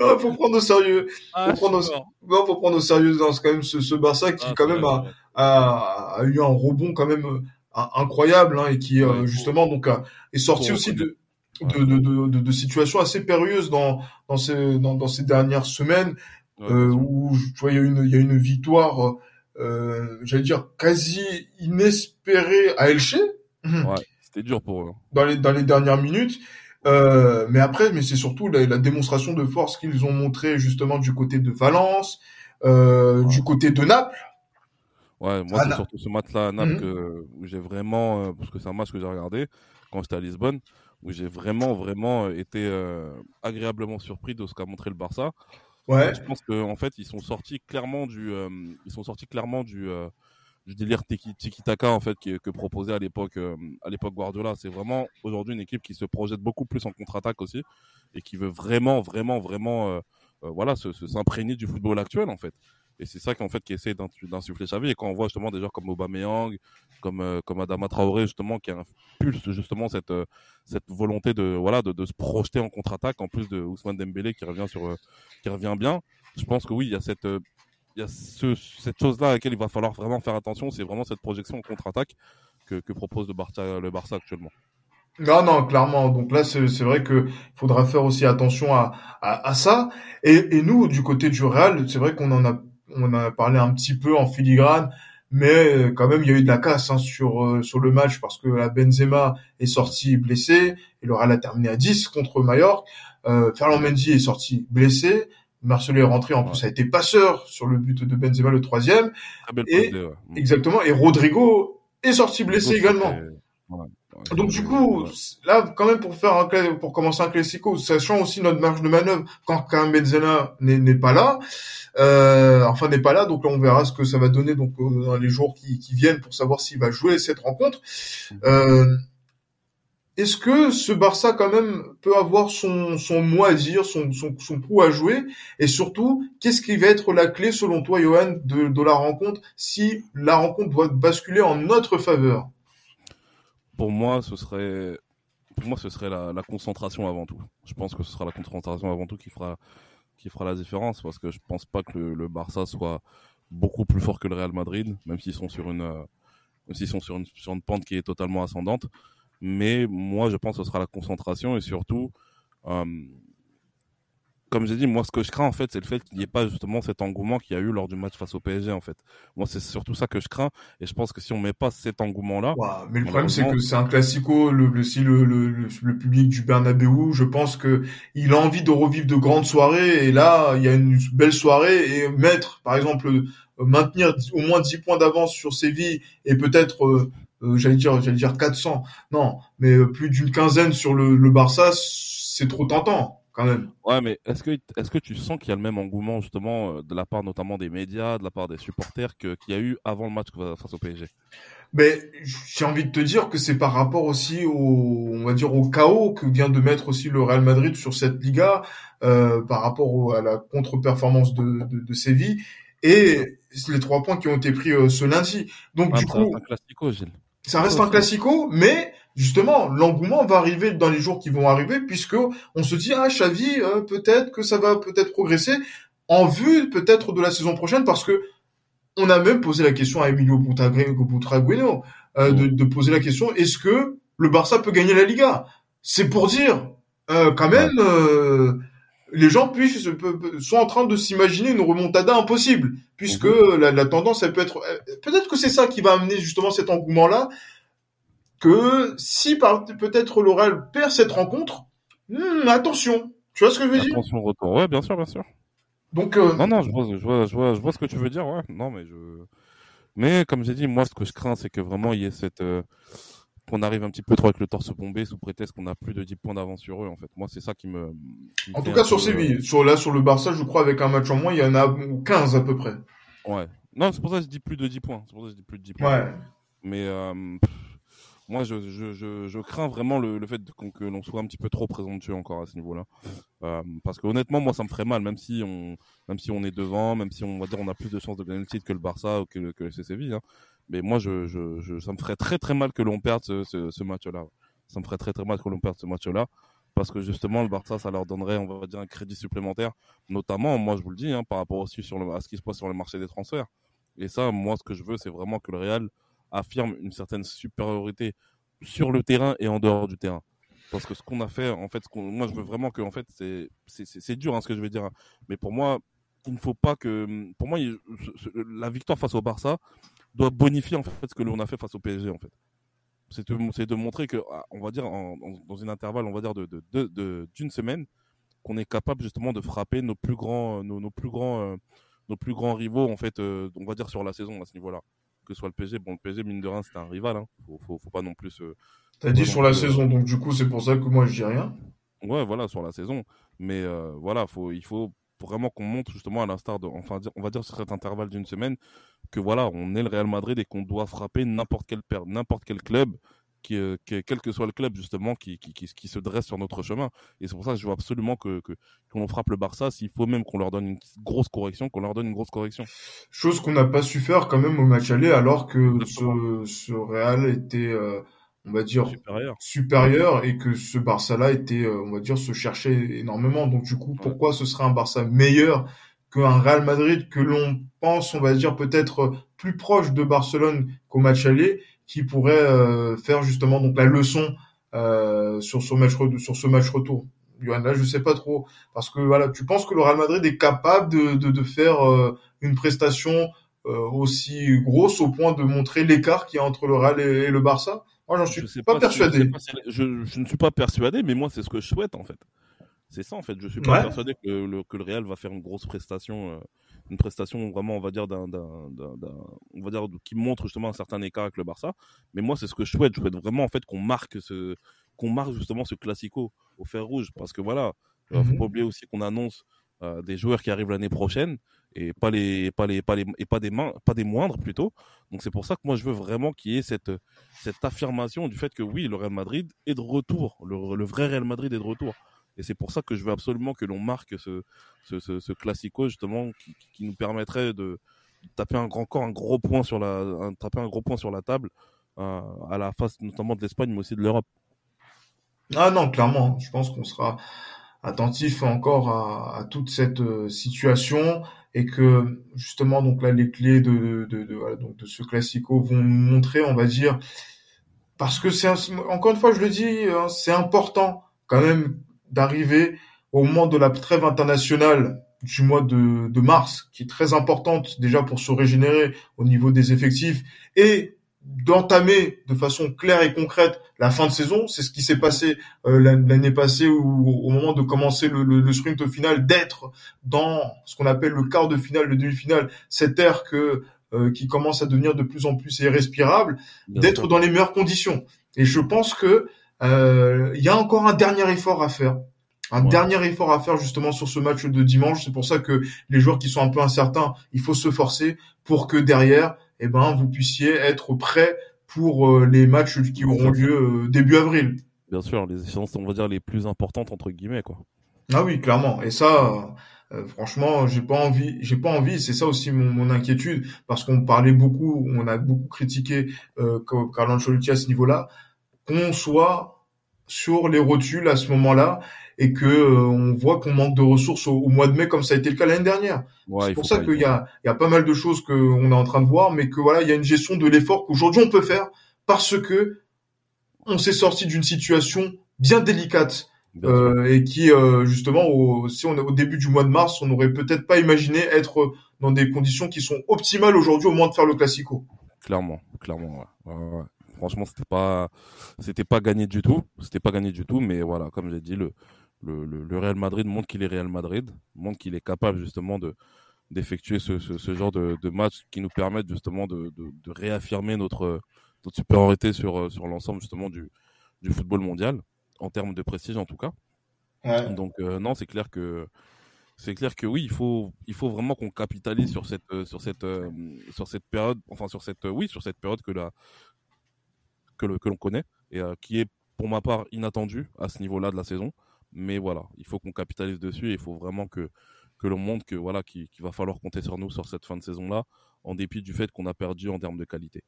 non, faut prendre au sérieux. Ah, faut, prendre au... Non, faut prendre au sérieux dans quand même ce, ce Barça qui ah, quand même a, a, a, eu un rebond quand même incroyable hein, et qui euh, justement donc est sorti aussi de de, de, de, de, situations assez périlleuses dans dans ces dans, dans ces dernières semaines euh, où tu vois il y a une il y a une victoire euh, j'allais dire quasi inespéré à Elche. Ouais, c'était dur pour eux. Hein. Dans les dans les dernières minutes. Euh, mais après, mais c'est surtout la, la, démonstration de force qu'ils ont montré justement du côté de Valence, euh, du côté de Naples. Ouais, moi c'est surtout ce match-là à Naples que, où j'ai vraiment, euh, parce que c'est un match que j'ai regardé quand j'étais à Lisbonne, où j'ai vraiment vraiment été euh, agréablement surpris de ce qu'a montré le Barça. Ouais. Je pense qu'en en fait, ils sont sortis clairement du, euh, ils sont sortis clairement du, euh, du délire tiki taka en fait que, que proposait à l'époque, euh, à l'époque Guardiola. C'est vraiment aujourd'hui une équipe qui se projette beaucoup plus en contre-attaque aussi et qui veut vraiment, vraiment, vraiment, voilà, se, se s'imprégner du football actuel en fait. Et c'est ça qu'en fait qui essaie d'insuffler Xavi. Et quand on voit justement des joueurs comme Aubameyang, comme euh, comme Adama Traoré justement qui impulse justement cette euh, cette volonté de voilà de, se projeter en contre-attaque en plus de Ousmane Dembélé qui revient sur euh, qui revient bien. Je pense que oui, il y a cette il y a ce, cette chose-là à laquelle il va falloir vraiment faire attention, c'est vraiment cette projection en contre-attaque que, que propose le Barça, le Barça actuellement. Non, non, clairement. Donc là, c'est vrai que faudra faire aussi attention à, à, à ça. Et, et, nous, du côté du Real, c'est vrai qu'on en a, on a parlé un petit peu en filigrane, mais euh, quand même, il y a eu de la casse hein, sur euh, sur le match parce que la Benzema est sorti blessé et le Real a terminé à 10 contre Mallorca. Euh, Ferland Mendy est sorti blessé. Marcelo est rentré, en plus, a été passeur sur le but de Benzema, le troisième. Et, exactement. Et Rodrigo est sorti blessé également. Donc du coup, là, quand même, pour faire un, pour commencer un classico, sachant aussi notre marge de manœuvre quand quand Benzema n'est pas là, euh, enfin n'est pas là, donc là on verra ce que ça va donner donc dans les jours qui, viennent pour savoir s'il va jouer cette rencontre. Euh, est-ce que ce Barça quand même peut avoir son, son mot à dire, son, son, son coup à jouer? Et surtout, qu'est-ce qui va être la clé selon toi, Johan, de la rencontre si la rencontre doit basculer en notre faveur? Pour moi, ce serait, pour moi, ce serait la, concentration avant tout. Je pense que ce sera la concentration avant tout qui fera, qui fera la différence parce que je pense pas que le, Barça soit beaucoup plus fort que le Real Madrid, même s'ils sont sur une, même s'ils sont sur une, sur une pente qui est totalement ascendante. Mais moi, je pense que ce sera la concentration et surtout, euh, comme j'ai dit, moi, ce que je crains, en fait, c'est le fait qu'il n'y ait pas justement cet engouement qu'il y a eu lors du match face au PSG, en fait. Moi, c'est surtout ça que je crains. Et je pense que si on met pas cet engouement-là. mais le problème, c'est que c'est un classico. Le, le, si le, le, le, public du Bernabeu, je pense que il a envie de revivre de grandes soirées. Et là, il y a une belle soirée. Et mettre, par exemple, maintenir au moins 10 points d'avance sur Séville et peut-être euh, euh, j'allais dire, j'allais dire 400. Non, mais euh, plus d'une quinzaine sur le, le Barça, c'est trop tentant quand même. Ouais, mais est-ce que est-ce que tu sens qu'il y a le même engouement justement euh, de la part notamment des médias, de la part des supporters que qu'il y a eu avant le match face au PSG Mais j'ai envie de te dire que c'est par rapport aussi au on va dire au chaos que vient de mettre aussi le Real Madrid sur cette Liga euh, par rapport à la contre-performance de, de, de Séville et les trois points qui ont été pris ce lundi. Donc du coup, un classico, Gilles ça reste un classico, mais justement, l'engouement va arriver dans les jours qui vont arriver, puisque on se dit ah Xavi, euh, peut-être que ça va peut-être progresser en vue peut-être de la saison prochaine, parce que on a même posé la question à Emilio Butragueno euh, de, de, poser la question est-ce que le Barça peut gagner la Liga? C'est pour dire euh, quand même. Euh, les gens puissent, sont en train de s'imaginer une remontada impossible, puisque mhm. la, la, tendance, elle peut être, peut-être que c'est ça qui va amener justement cet engouement-là, que si peut-être l'Oral perd cette rencontre, hmm, attention, tu vois ce que je veux dire? Attention retour, ouais, bien sûr, bien sûr. Donc euh... non, non, je vois, je vois, je vois, je vois ce que tu veux dire, ouais. Non, mais je, mais comme j'ai dit, moi, ce que je crains, c'est que vraiment il y ait cette euh, qu'on arrive un petit peu trop avec le torse bombé sous prétexte qu'on a plus de 10 points d'avance sur eux en fait. Moi c'est ça qui me En tout cas sur Séville, euh, sur là sur le Barça, je crois avec un match en moins, il y en a 15 à peu près. Ouais. Non, c'est pour ça que je dis plus de 10 points. C'est pour ça que je dis plus de 10 points. Ouais. Mais euh, moi je, je, je, je, crains vraiment le, le fait que l'on soit un petit peu trop présomptueux encore à ce niveau-là. Euh, parce que honnêtement moi ça me ferait mal même si on même si on est devant, même si on va dire on a plus de chances de gagner le titre que le Barça ou que, que le Séville hein. Mais moi, je, je, ça me ferait très très mal que l'on perde ce, ce, match-là. Ça me ferait très très mal que l'on perde ce match-là. Parce que justement, le Barça, ça leur donnerait, on va dire, un crédit supplémentaire. Notamment, moi, je vous le dis, hein, par rapport aussi sur à ce qui se passe sur le marché des transferts. Et ça, moi, ce que je veux, c'est vraiment que le Real affirme une certaine supériorité sur le terrain et en dehors du terrain. Parce que ce qu'on a fait, en fait, moi, je veux vraiment que, en fait, c'est, c'est, dur, hein, ce que je vais dire. Hein. Mais pour moi, il ne faut pas que, pour moi, la victoire face au Barça, doit bonifier en fait ce que l'on a fait face au PSG en fait. C'est de, de, montrer que, ah, on va dire, en, dans une intervalle, on va dire de d'une de, de, semaine, qu'on est capable justement de frapper nos plus grands, nos, nos plus grands, euh, nos plus grands rivaux en fait, euh, on va dire sur la saison à ce niveau-là. Que ce soit le PSG, bon le PSG mine de rien c'est un rival, hein. faut, faut, faut, pas non plus. Euh, T'as dit sur la saison, donc du coup c'est pour ça que moi je dis rien. Ouais, voilà sur la saison, mais voilà, faut, il faut vraiment qu'on montre justement à l'instar de, enfin, on va dire sur cet intervalle d'une semaine, que voilà, on est le Real Madrid et qu'on doit frapper n'importe quel n'importe quel club, qui, euh, qui, quel que soit le club justement, qui, qui, qui, se dresse sur notre chemin. Et c'est pour ça que je veux absolument que qu'on frappe le Barça, s'il faut même qu'on leur donne une grosse correction, qu'on leur donne une grosse correction. Chose qu'on n'a pas su faire quand même au match aller, alors que ce, ce Real était euh, on va dire supérieur. supérieur et que ce Barça là était euh, on va dire se cherchait énormément donc du coup pourquoi ce serait un Barça meilleur qu'un Real Madrid que l'on pense, on va dire peut-être plus proche de Barcelone qu'au match aller, qui pourrait euh, faire justement donc la leçon euh, sur ce match sur ce match retour. Là, je sais pas trop parce que voilà, tu penses que le Real Madrid est capable de, de, de faire euh, une prestation aussi grosse au point de montrer l'écart qu'il y a entre le Real et, le Barça? Moi, j'en suis pas, persuadé. je, je, ne suis pas persuadé, mais moi, c'est ce que je souhaite en fait. C'est ça en fait. Je suis pas persuadé que le, que le Real va faire une grosse prestation, euh, une prestation vraiment, on va dire, d'un, on va dire, qui montre justement un certain écart avec le Barça. Mais moi, c'est ce que je souhaite. Je souhaite vraiment en fait qu'on marque ce, qu'on marque justement ce classico au fer rouge, parce que voilà, il euh, faut mhm. pas oublier aussi qu'on annonce euh, des joueurs qui arrivent l'année prochaine et pas les, pas les, pas les, et pas des mains, pas des moindres plutôt. Donc c'est pour ça que moi je veux vraiment qu'il y ait cette, cette affirmation du fait que oui, le Real Madrid est de retour, le, le vrai Real Madrid est de retour. Et c'est pour ça que je veux absolument que l'on marque ce, ce, classico justement qui, qui, nous permettrait de taper un grand corps, un gros point sur la, un, un gros point sur la table euh, à la face notamment de l'Espagne, mais aussi de l'Europe. Ah non, clairement, je pense qu'on sera attentif encore à, toute cette euh, situation et que justement donc là les clés de, de, de, donc de ce classico vont nous montrer, on va dire, parce que c'est encore une fois je le dis, hein, c'est important quand même d'arriver au moment de la trêve internationale du mois de, de, mars, qui est très importante déjà pour se régénérer au niveau des effectifs, et d'entamer de façon claire et concrète la fin de saison. C'est ce qui s'est passé euh, l'année passée où, au moment de commencer le, le, sprint final, d'être dans ce qu'on appelle le quart de finale, le demi-finale, cette ère que euh, qui commence à devenir de plus en plus irrespirable, d'être dans les meilleures conditions. Et je pense que il y a encore un dernier effort à faire. Un dernier effort à faire justement sur ce match de dimanche. C'est pour ça que les joueurs qui sont un peu incertains, il faut se forcer pour que derrière, eh ben, vous puissiez être prêts pour euh, les matchs qui auront lieu euh, début avril. Bien sûr, les échéances, on va dire les plus importantes entre guillemets, quoi. Ah oui, clairement. Et ça, franchement, j'ai pas envie, j'ai pas envie. C'est ça aussi mon, mon inquiétude, parce qu'on parlait beaucoup, on a beaucoup critiqué euh, Carlo Ancelotti à ce niveau-là qu'on soit sur les rotules à ce moment-là et que euh, on voit qu'on manque de ressources au, mois de mai comme ça a été le cas l'année dernière. c'est pour ça qu'il y a, il y a pas mal de choses qu'on est en train de voir, mais que voilà, il y a une gestion de l'effort qu'aujourd'hui on peut faire parce que on s'est sorti d'une situation bien délicate euh, et qui euh, justement, au, si on est au début du mois de mars, on n'aurait peut-être pas imaginé être dans des conditions qui sont optimales aujourd'hui au moins de faire le classico. Clairement, clairement. Ouais. Ouais, franchement, c'était pas, c'était pas gagné du tout. C'était pas gagné du tout, mais voilà, comme j'ai dit, le, le, le, Real Madrid montre qu'il est Real Madrid, montre qu'il est capable justement de d'effectuer ce, ce, ce, genre de, de match qui nous permettent justement de, de, de, réaffirmer notre, notre supériorité sur, sur l'ensemble justement du, du football mondial, en termes de prestige en tout cas. Ouais. Donc euh, non, c'est clair que c'est clair que oui, il faut il faut vraiment qu'on capitalise sur cette sur cette euh, sur cette période, enfin sur cette oui sur cette période que la que l'on connaît et euh, qui est pour ma part inattendu à ce niveau-là de la saison. Mais voilà, il faut qu'on capitalise dessus et il faut vraiment que que l'on montre que voilà qu'il va falloir compter sur nous sur cette fin de saison-là, en dépit du fait qu'on a perdu en termes de qualité.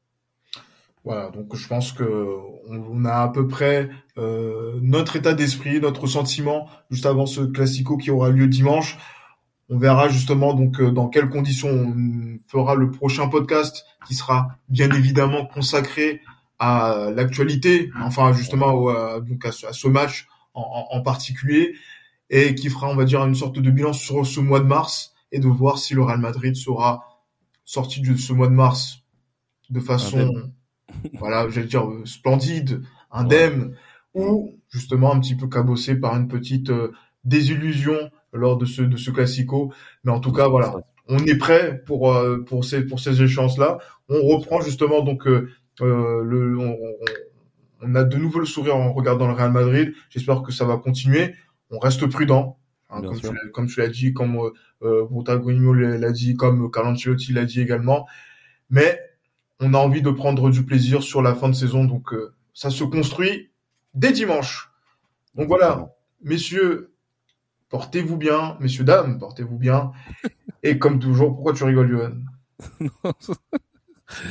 Voilà, donc je pense que on a à peu près euh, notre état d'esprit, notre sentiment juste avant ce classico qui aura lieu dimanche. On verra justement donc euh, dans quelles conditions on fera le prochain podcast qui sera bien évidemment consacré à l'actualité, enfin justement à, donc à, ce match en, en, particulier, et qui fera, on va dire, une sorte de bilan sur ce mois de mars et de voir si le Real Madrid sera sorti de ce mois de mars de façon, voilà, j'allais dire splendide, indemne, ou justement un petit peu cabossé par une petite euh, désillusion lors de ce de ce classico. Mais en tout cas, voilà, on est prêt pour euh, pour ces pour ces échéances là. On reprend justement donc euh, euh, le, on, on, a de nouveau le sourire en regardant le Real Madrid. J'espère que ça va continuer. On reste prudent, hein, comme, tu, comme, tu, l'as dit, comme euh, l'a dit, comme Carlo Ancelotti l'a dit également. Mais on a envie de prendre du plaisir sur la fin de saison, donc euh, ça se construit dès dimanche. Donc voilà, messieurs, portez-vous bien, messieurs dames, portez-vous bien. Et comme toujours, pourquoi tu rigoles, Johan?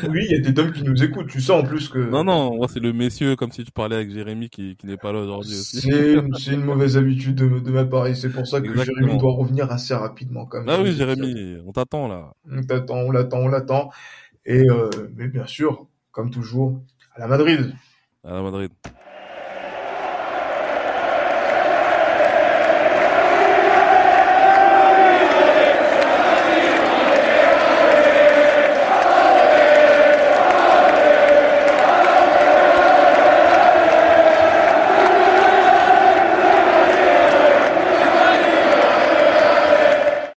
Oui, il y a des dames qui nous écoutent. Tu sais en plus que. Non, non, moi c'est le messieurs, comme si tu parlais avec Jérémy qui, qui n'est pas là aujourd'hui aussi. C'est une mauvaise habitude de, de ma part et c'est pour ça que Exactement. Jérémy doit revenir assez rapidement quand même. Ah oui, Jérémy, on t'attend là. On t'attend, on l'attend, on l'attend. Et euh, mais bien sûr, comme toujours, à la Madrid. À la Madrid.